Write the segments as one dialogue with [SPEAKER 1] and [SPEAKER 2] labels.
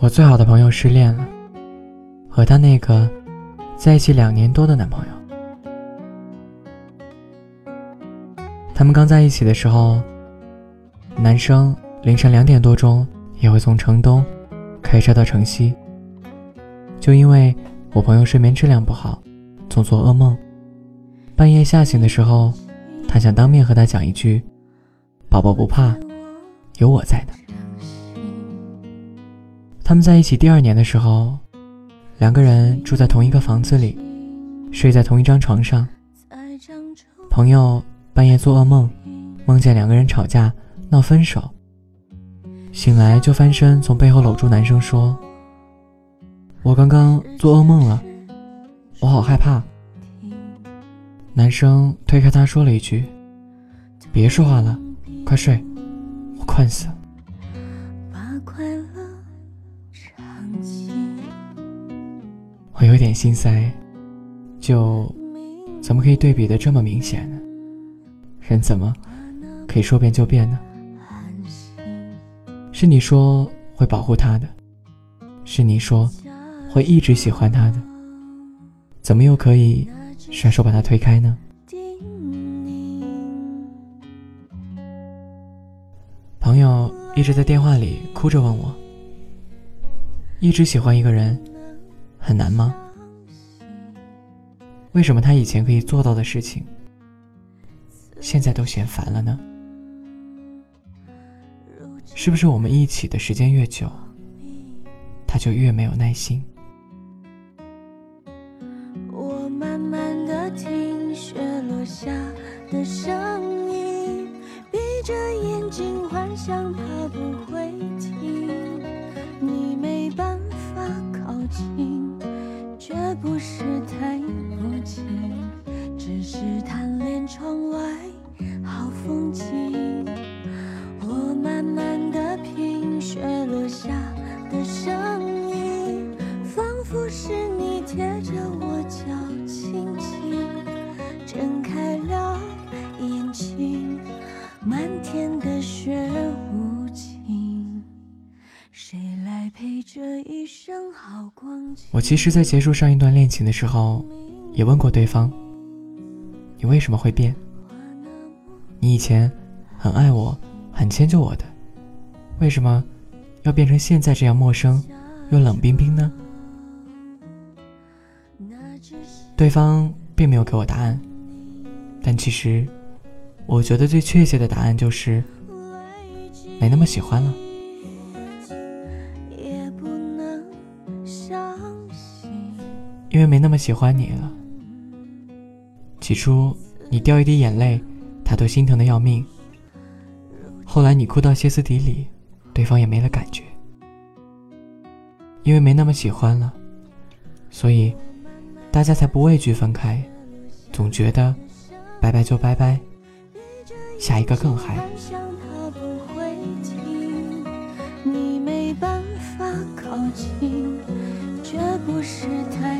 [SPEAKER 1] 我最好的朋友失恋了，和她那个在一起两年多的男朋友。他们刚在一起的时候，男生凌晨两点多钟也会从城东开车到城西。就因为我朋友睡眠质量不好，总做噩梦，半夜吓醒的时候，他想当面和他讲一句：“宝宝不怕，有我在呢。”他们在一起第二年的时候，两个人住在同一个房子里，睡在同一张床上。朋友半夜做噩梦，梦见两个人吵架闹分手，醒来就翻身从背后搂住男生说：“我刚刚做噩梦了，我好害怕。”男生推开他说了一句：“别说话了，快睡，我困死了。”有点心塞，就怎么可以对比的这么明显呢？人怎么可以说变就变呢？是你说会保护他的，是你说会一直喜欢他的，怎么又可以甩手把他推开呢？朋友一直在电话里哭着问我：一直喜欢一个人。很难吗？为什么他以前可以做到的事情，现在都嫌烦了呢？是不是我们一起的时间越久，他就越没有耐心？闭着眼睛幻想他不会我其实，在结束上一段恋情的时候，也问过对方：“你为什么会变？你以前很爱我，很迁就我的，为什么要变成现在这样陌生又冷冰冰呢？”对方并没有给我答案，但其实，我觉得最确切的答案就是没那么喜欢了。因为没那么喜欢你了。起初你掉一滴眼泪，他都心疼的要命。后来你哭到歇斯底里，对方也没了感觉。因为没那么喜欢了，所以大家才不畏惧分开，总觉得拜拜就拜拜，下一个更嗨。不是太。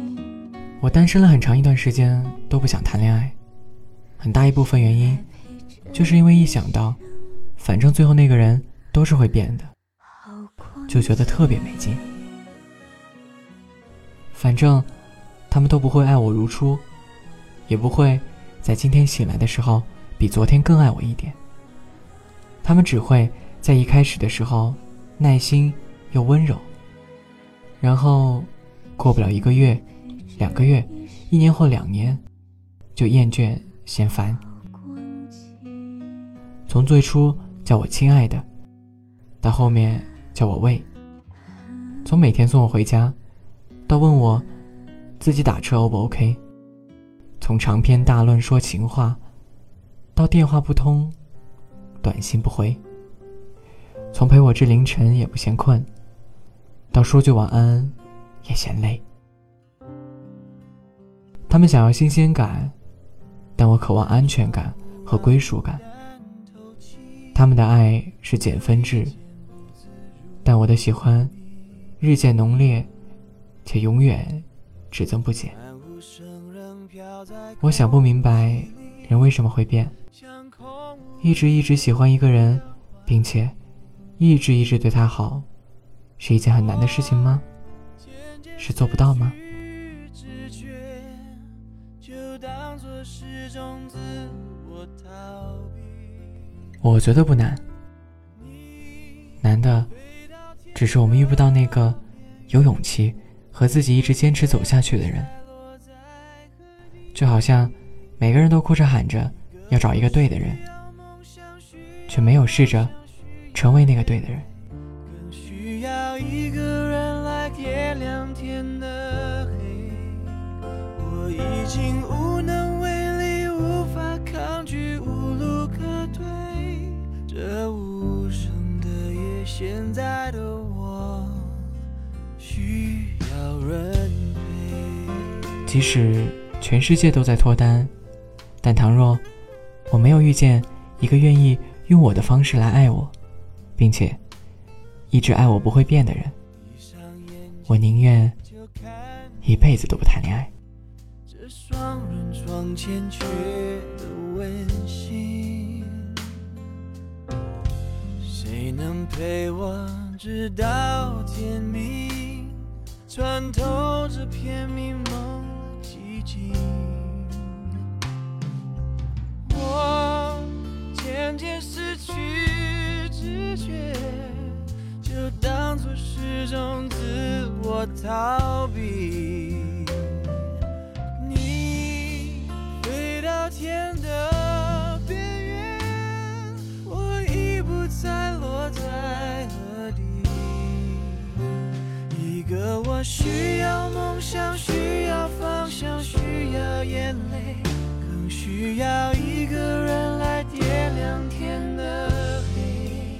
[SPEAKER 1] 我单身了很长一段时间，都不想谈恋爱，很大一部分原因，就是因为一想到，反正最后那个人都是会变的，就觉得特别没劲。反正，他们都不会爱我如初，也不会在今天醒来的时候比昨天更爱我一点。他们只会在一开始的时候，耐心又温柔，然后，过不了一个月。两个月，一年或两年，就厌倦嫌烦。从最初叫我亲爱的，到后面叫我喂；从每天送我回家，到问我自己打车 O 不 OK；从长篇大论说情话，到电话不通，短信不回；
[SPEAKER 2] 从陪我至凌晨也不嫌困，到说句晚安也嫌累。他们想要新鲜感，但我渴望安全感和归属感。他们的爱是减分制，但我的喜欢日渐浓烈，且永远只增不减。我想不明白，人为什么会变？一直一直喜欢一个人，并且一直一直对他好，是一件很难的事情吗？是做不到吗？我觉得不难，难的只是我们遇不到那个有勇气和自己一直坚持走下去的人。就好像每个人都哭着喊着要找一个对的人，却没有试着成为那个对的人。现在的我需要人陪。即使全世界都在脱单，但倘若我没有遇见一个愿意用我的方式来爱我，并且一直爱我不会变的人，我宁愿一辈子都不谈恋爱。这双人床欠缺的温馨。陪我直到天明，穿透这片迷蒙寂静？我渐渐失去知觉，就当作是种自我逃避。你飞到天的。需要梦想，需要方向，需要眼泪，更需要一个人来点亮天的黑。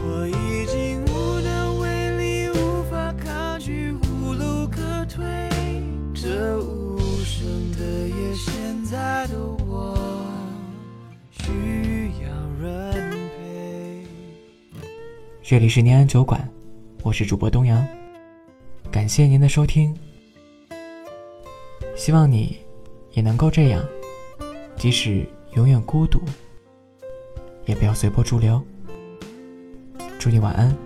[SPEAKER 2] 我已经无能为力，无法抗拒，无路可退。这无声的夜，现在的我需要人陪。这里是念安酒馆，我是主播东阳。感谢您的收听，希望你也能够这样，即使永远孤独，也不要随波逐流。祝你晚安。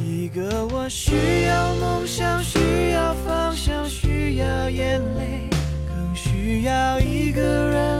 [SPEAKER 2] 一个我需要梦想，需要方向，需要眼泪，更需要一个人